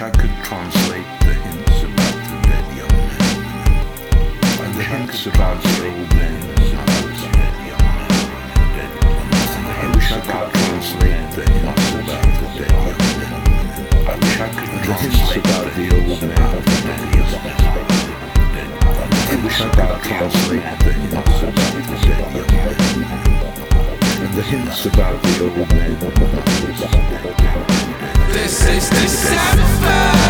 wish I could translate the hints about the dead young man. The hints about the old man, I wish I could translate the hints about the dead young. I wish I could translate about the old. I wish I could translate the hints about the dead young. And the hints about the old man say stay satisfied